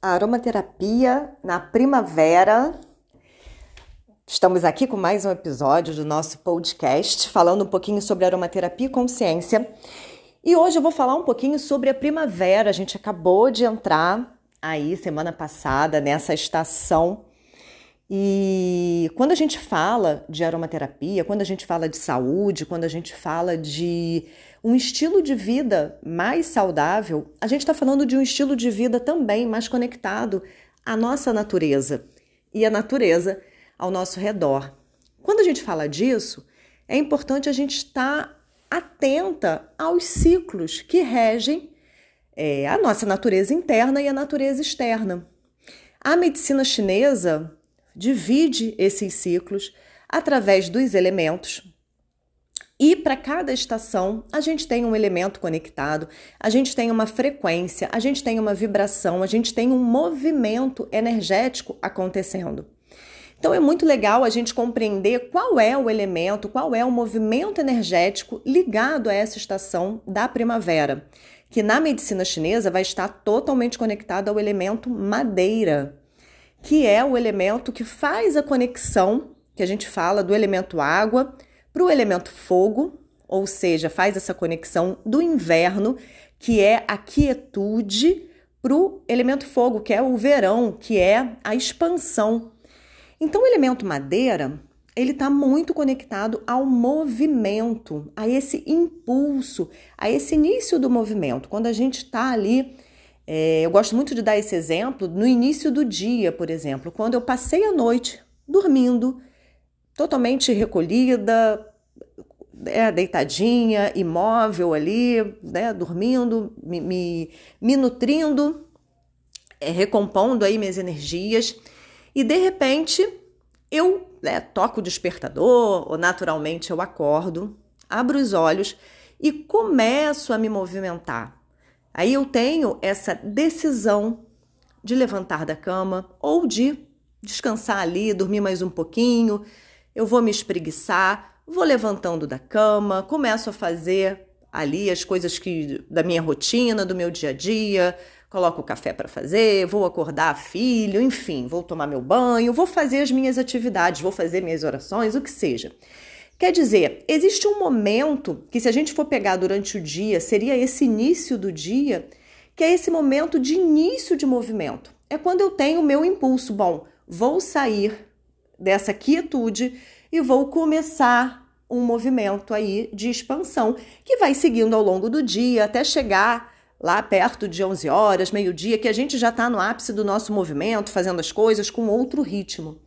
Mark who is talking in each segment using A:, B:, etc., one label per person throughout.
A: aromaterapia na primavera. Estamos aqui com mais um episódio do nosso podcast, falando um pouquinho sobre aromaterapia e consciência. E hoje eu vou falar um pouquinho sobre a primavera. A gente acabou de entrar aí semana passada nessa estação. E quando a gente fala de aromaterapia, quando a gente fala de saúde, quando a gente fala de um estilo de vida mais saudável, a gente está falando de um estilo de vida também mais conectado à nossa natureza e à natureza ao nosso redor. Quando a gente fala disso, é importante a gente estar atenta aos ciclos que regem é, a nossa natureza interna e a natureza externa. A medicina chinesa divide esses ciclos através dos elementos, e para cada estação, a gente tem um elemento conectado, a gente tem uma frequência, a gente tem uma vibração, a gente tem um movimento energético acontecendo. Então é muito legal a gente compreender qual é o elemento, qual é o movimento energético ligado a essa estação da primavera, que na medicina chinesa vai estar totalmente conectado ao elemento madeira, que é o elemento que faz a conexão que a gente fala do elemento água para o elemento fogo, ou seja, faz essa conexão do inverno, que é a quietude, para o elemento fogo, que é o verão, que é a expansão. Então, o elemento madeira ele está muito conectado ao movimento, a esse impulso, a esse início do movimento. Quando a gente está ali, é, eu gosto muito de dar esse exemplo no início do dia, por exemplo, quando eu passei a noite dormindo, totalmente recolhida, é, deitadinha, imóvel ali, né, dormindo, me, me, me nutrindo, é, recompondo aí minhas energias, e de repente eu né, toco o despertador, ou naturalmente eu acordo, abro os olhos e começo a me movimentar. Aí eu tenho essa decisão de levantar da cama ou de descansar ali, dormir mais um pouquinho, eu vou me espreguiçar, vou levantando da cama, começo a fazer ali as coisas que da minha rotina, do meu dia a dia, coloco o café para fazer, vou acordar filho, enfim, vou tomar meu banho, vou fazer as minhas atividades, vou fazer minhas orações, o que seja. Quer dizer, existe um momento que, se a gente for pegar durante o dia, seria esse início do dia, que é esse momento de início de movimento. É quando eu tenho o meu impulso, bom, vou sair dessa quietude e vou começar um movimento aí de expansão que vai seguindo ao longo do dia até chegar lá perto de 11 horas, meio-dia, que a gente já está no ápice do nosso movimento, fazendo as coisas com outro ritmo.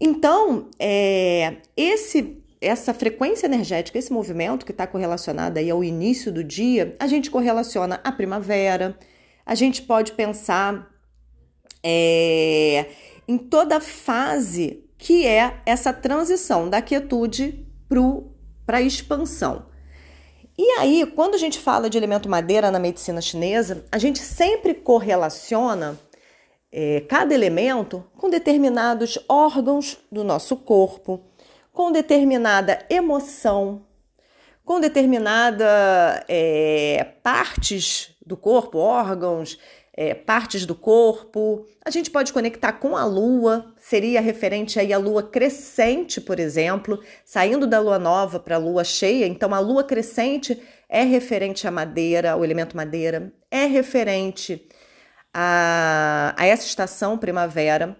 A: Então, é, esse essa frequência energética, esse movimento que está correlacionado aí ao início do dia, a gente correlaciona a primavera, a gente pode pensar é, em toda fase que é essa transição da quietude para a expansão. E aí, quando a gente fala de elemento madeira na medicina chinesa, a gente sempre correlaciona é, cada elemento com determinados órgãos do nosso corpo, com determinada emoção, com determinada é, partes do corpo, órgãos, é, partes do corpo. A gente pode conectar com a lua, seria referente aí à lua crescente, por exemplo, saindo da lua nova para a lua cheia. Então, a lua crescente é referente à madeira, ao elemento madeira, é referente a, a essa estação primavera.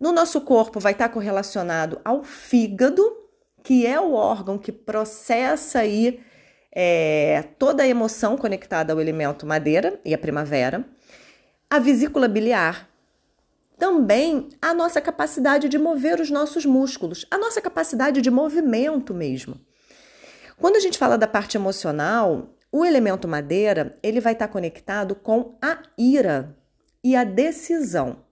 A: No nosso corpo vai estar correlacionado ao fígado, que é o órgão que processa aí é, toda a emoção conectada ao elemento madeira e a primavera a vesícula biliar, também a nossa capacidade de mover os nossos músculos, a nossa capacidade de movimento mesmo. Quando a gente fala da parte emocional, o elemento madeira, ele vai estar conectado com a ira e a decisão.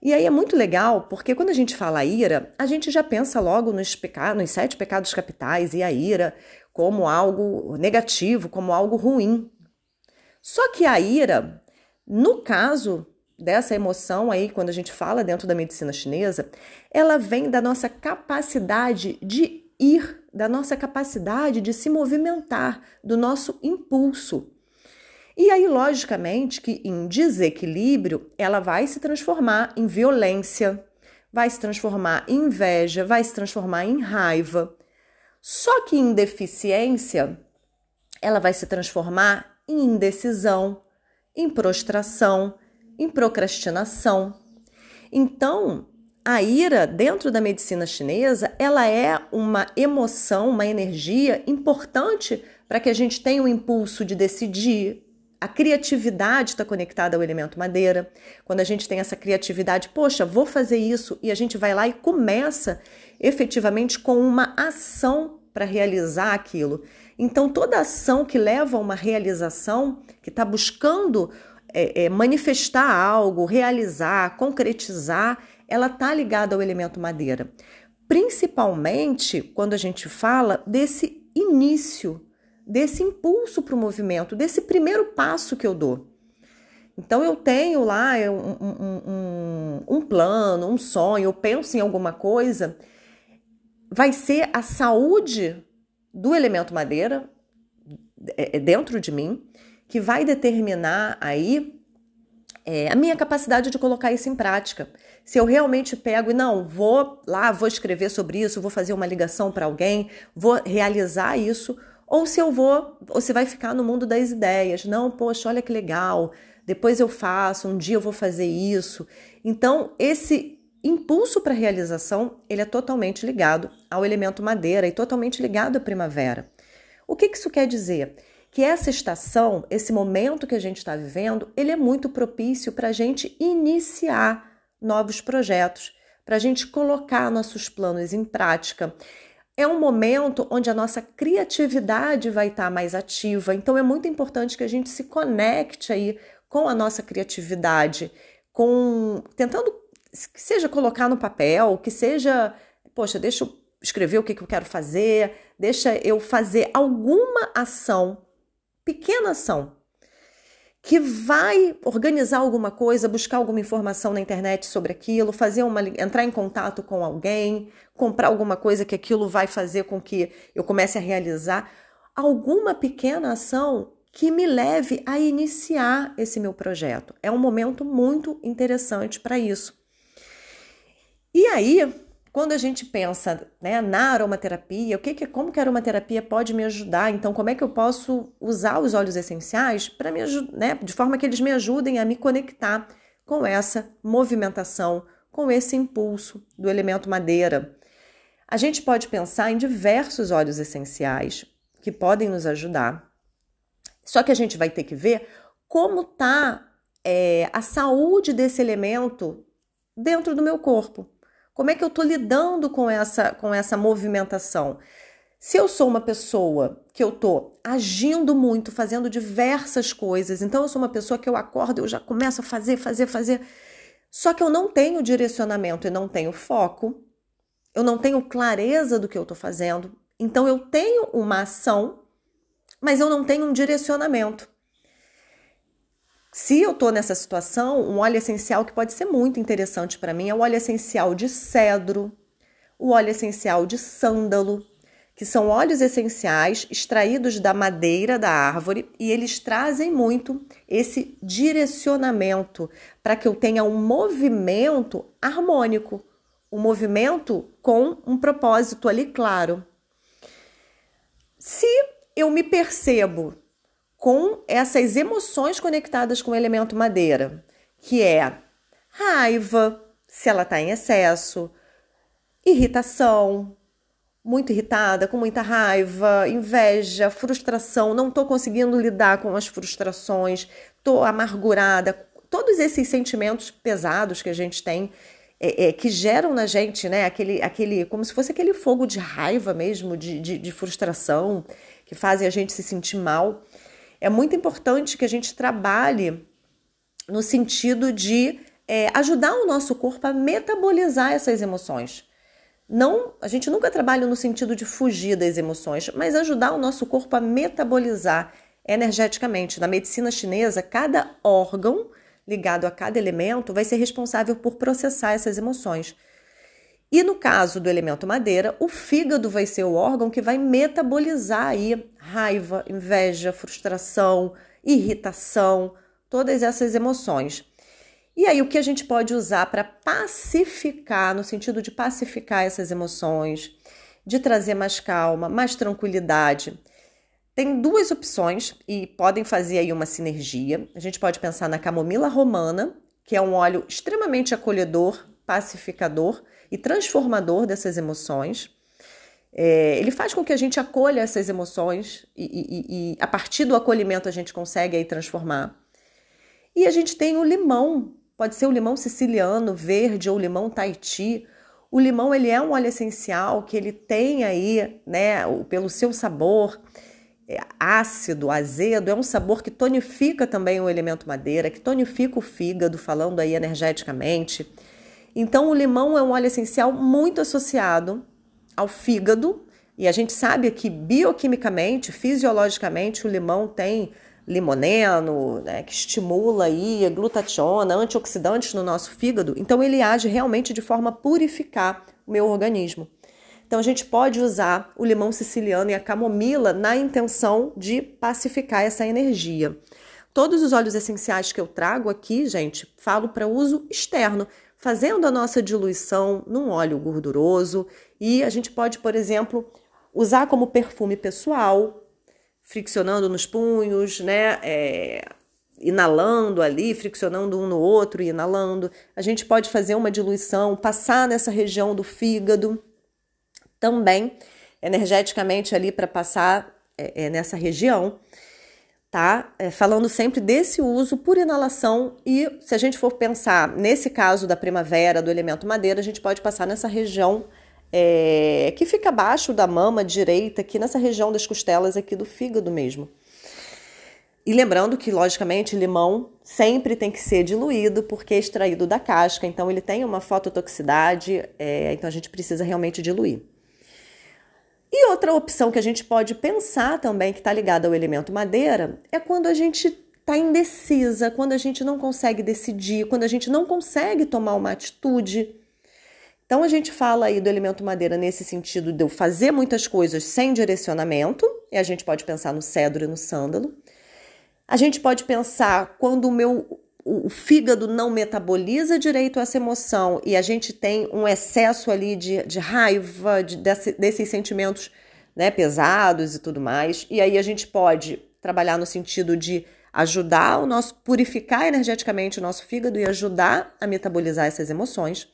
A: E aí é muito legal, porque quando a gente fala ira, a gente já pensa logo nos, pecados, nos sete pecados capitais e a ira como algo negativo, como algo ruim. Só que a ira, no caso dessa emoção aí, quando a gente fala dentro da medicina chinesa, ela vem da nossa capacidade de ir, da nossa capacidade de se movimentar, do nosso impulso. E aí, logicamente, que em desequilíbrio, ela vai se transformar em violência, vai se transformar em inveja, vai se transformar em raiva. Só que em deficiência, ela vai se transformar em indecisão, em prostração, em procrastinação. Então, a ira, dentro da medicina chinesa, ela é uma emoção, uma energia importante para que a gente tenha o um impulso de decidir. A criatividade está conectada ao elemento madeira. Quando a gente tem essa criatividade, poxa, vou fazer isso, e a gente vai lá e começa efetivamente com uma ação para realizar aquilo. Então, toda ação que leva a uma realização, que está buscando é, é, manifestar algo, realizar, concretizar, ela está ligada ao elemento madeira. Principalmente quando a gente fala desse início, desse impulso para o movimento, desse primeiro passo que eu dou. Então eu tenho lá um, um, um, um plano, um sonho, eu penso em alguma coisa, vai ser a saúde do elemento madeira é, é dentro de mim que vai determinar aí é, a minha capacidade de colocar isso em prática. Se eu realmente pego e não, vou lá, vou escrever sobre isso, vou fazer uma ligação para alguém, vou realizar isso, ou se eu vou, ou se vai ficar no mundo das ideias. Não, poxa, olha que legal, depois eu faço, um dia eu vou fazer isso. Então, esse impulso para realização, ele é totalmente ligado ao elemento madeira e totalmente ligado à primavera. O que isso quer dizer? Que essa estação, esse momento que a gente está vivendo, ele é muito propício para a gente iniciar novos projetos, para a gente colocar nossos planos em prática. É um momento onde a nossa criatividade vai estar tá mais ativa, então é muito importante que a gente se conecte aí com a nossa criatividade, com tentando que seja colocar no papel, que seja, poxa, deixa eu escrever o que, que eu quero fazer, deixa eu fazer alguma ação, pequena ação, que vai organizar alguma coisa, buscar alguma informação na internet sobre aquilo, fazer uma entrar em contato com alguém, comprar alguma coisa que aquilo vai fazer com que eu comece a realizar alguma pequena ação que me leve a iniciar esse meu projeto. É um momento muito interessante para isso. E aí, quando a gente pensa né, na aromaterapia, o que, que como que a aromaterapia pode me ajudar? Então, como é que eu posso usar os óleos essenciais para me né, de forma que eles me ajudem a me conectar com essa movimentação, com esse impulso do elemento madeira? A gente pode pensar em diversos óleos essenciais que podem nos ajudar. Só que a gente vai ter que ver como está é, a saúde desse elemento dentro do meu corpo. Como é que eu estou lidando com essa, com essa movimentação? Se eu sou uma pessoa que eu estou agindo muito, fazendo diversas coisas, então eu sou uma pessoa que eu acordo, eu já começo a fazer, fazer, fazer, só que eu não tenho direcionamento e não tenho foco, eu não tenho clareza do que eu estou fazendo, então eu tenho uma ação, mas eu não tenho um direcionamento. Se eu estou nessa situação, um óleo essencial que pode ser muito interessante para mim é o óleo essencial de cedro, o óleo essencial de sândalo, que são óleos essenciais extraídos da madeira da árvore e eles trazem muito esse direcionamento para que eu tenha um movimento harmônico, um movimento com um propósito ali claro. Se eu me percebo com essas emoções conectadas com o elemento madeira, que é raiva, se ela está em excesso, irritação, muito irritada, com muita raiva, inveja, frustração, não estou conseguindo lidar com as frustrações, estou amargurada, todos esses sentimentos pesados que a gente tem, é, é, que geram na gente, né, aquele, aquele, como se fosse aquele fogo de raiva mesmo, de, de, de frustração, que fazem a gente se sentir mal é muito importante que a gente trabalhe no sentido de é, ajudar o nosso corpo a metabolizar essas emoções. Não, a gente nunca trabalha no sentido de fugir das emoções, mas ajudar o nosso corpo a metabolizar energeticamente. Na medicina chinesa, cada órgão ligado a cada elemento vai ser responsável por processar essas emoções. E no caso do elemento madeira, o fígado vai ser o órgão que vai metabolizar aí raiva, inveja, frustração, irritação, todas essas emoções. E aí, o que a gente pode usar para pacificar, no sentido de pacificar essas emoções, de trazer mais calma, mais tranquilidade? Tem duas opções e podem fazer aí uma sinergia. A gente pode pensar na camomila romana, que é um óleo extremamente acolhedor, pacificador e transformador dessas emoções. É, ele faz com que a gente acolha essas emoções e, e, e, a partir do acolhimento a gente consegue aí transformar. E a gente tem o limão, pode ser o limão siciliano, verde ou limão Tahiti. O limão ele é um óleo essencial que ele tem aí, né, pelo seu sabor é, ácido, azedo, é um sabor que tonifica também o elemento madeira, que tonifica o fígado, falando aí energeticamente. Então o limão é um óleo essencial muito associado ao fígado, e a gente sabe que bioquimicamente, fisiologicamente, o limão tem limoneno, né, que estimula aí glutationa, antioxidantes no nosso fígado, então ele age realmente de forma a purificar o meu organismo. Então a gente pode usar o limão siciliano e a camomila na intenção de pacificar essa energia. Todos os óleos essenciais que eu trago aqui, gente, falo para uso externo, fazendo a nossa diluição num óleo gorduroso e a gente pode, por exemplo, usar como perfume pessoal, friccionando nos punhos, né? É, inalando ali, friccionando um no outro e inalando. A gente pode fazer uma diluição, passar nessa região do fígado também, energeticamente ali para passar é, é, nessa região, tá? É, falando sempre desse uso por inalação e se a gente for pensar nesse caso da primavera, do elemento madeira, a gente pode passar nessa região é, que fica abaixo da mama direita, aqui nessa região das costelas aqui do fígado mesmo. E lembrando que, logicamente, limão sempre tem que ser diluído porque é extraído da casca, então ele tem uma fototoxicidade, é, então a gente precisa realmente diluir. E outra opção que a gente pode pensar também, que está ligada ao elemento madeira, é quando a gente está indecisa, quando a gente não consegue decidir, quando a gente não consegue tomar uma atitude. Então a gente fala aí do elemento madeira nesse sentido de eu fazer muitas coisas sem direcionamento, e a gente pode pensar no cedro e no sândalo. A gente pode pensar quando o meu o fígado não metaboliza direito essa emoção e a gente tem um excesso ali de, de raiva, de, desse, desses sentimentos né, pesados e tudo mais. E aí a gente pode trabalhar no sentido de ajudar o nosso, purificar energeticamente o nosso fígado e ajudar a metabolizar essas emoções.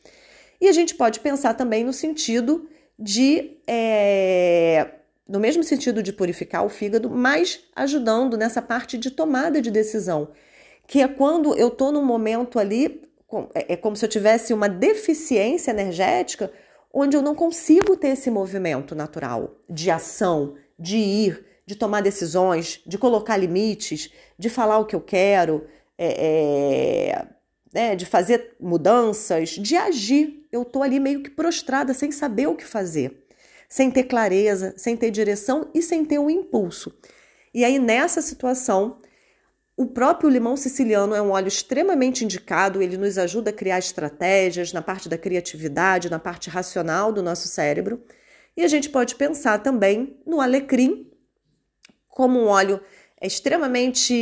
A: E a gente pode pensar também no sentido de, é, no mesmo sentido de purificar o fígado, mas ajudando nessa parte de tomada de decisão, que é quando eu estou num momento ali, é, é como se eu tivesse uma deficiência energética, onde eu não consigo ter esse movimento natural de ação, de ir, de tomar decisões, de colocar limites, de falar o que eu quero, é, é, né, de fazer mudanças, de agir. Eu estou ali meio que prostrada, sem saber o que fazer, sem ter clareza, sem ter direção e sem ter um impulso. E aí, nessa situação, o próprio limão siciliano é um óleo extremamente indicado, ele nos ajuda a criar estratégias na parte da criatividade, na parte racional do nosso cérebro. E a gente pode pensar também no alecrim como um óleo extremamente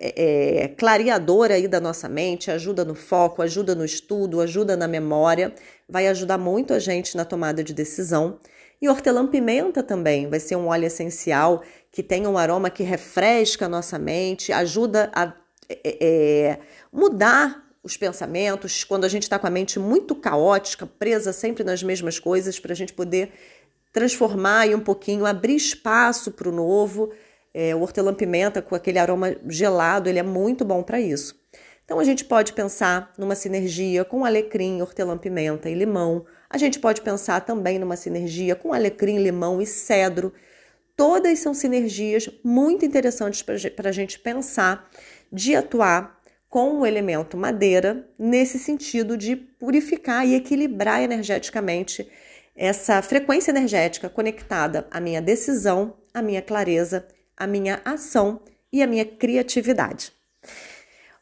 A: é, é, clareador aí da nossa mente, ajuda no foco, ajuda no estudo, ajuda na memória, vai ajudar muito a gente na tomada de decisão. E hortelã-pimenta também vai ser um óleo essencial que tem um aroma que refresca a nossa mente, ajuda a é, é mudar os pensamentos, quando a gente está com a mente muito caótica, presa sempre nas mesmas coisas, para a gente poder transformar e um pouquinho, abrir espaço para o novo é, o hortelã-pimenta com aquele aroma gelado, ele é muito bom para isso. Então a gente pode pensar numa sinergia com alecrim, hortelã-pimenta e limão. A gente pode pensar também numa sinergia com alecrim, limão e cedro. Todas são sinergias muito interessantes para a gente pensar de atuar com o elemento madeira nesse sentido de purificar e equilibrar energeticamente essa frequência energética conectada à minha decisão, à minha clareza a minha ação e a minha criatividade.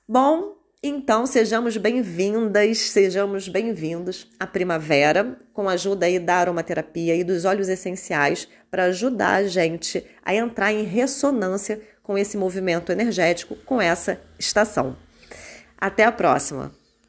A: Bom, então sejamos bem-vindas, sejamos bem-vindos à primavera, com a ajuda aí da aromaterapia e dos óleos essenciais para ajudar a gente a entrar em ressonância com esse movimento energético, com essa estação. Até a próxima!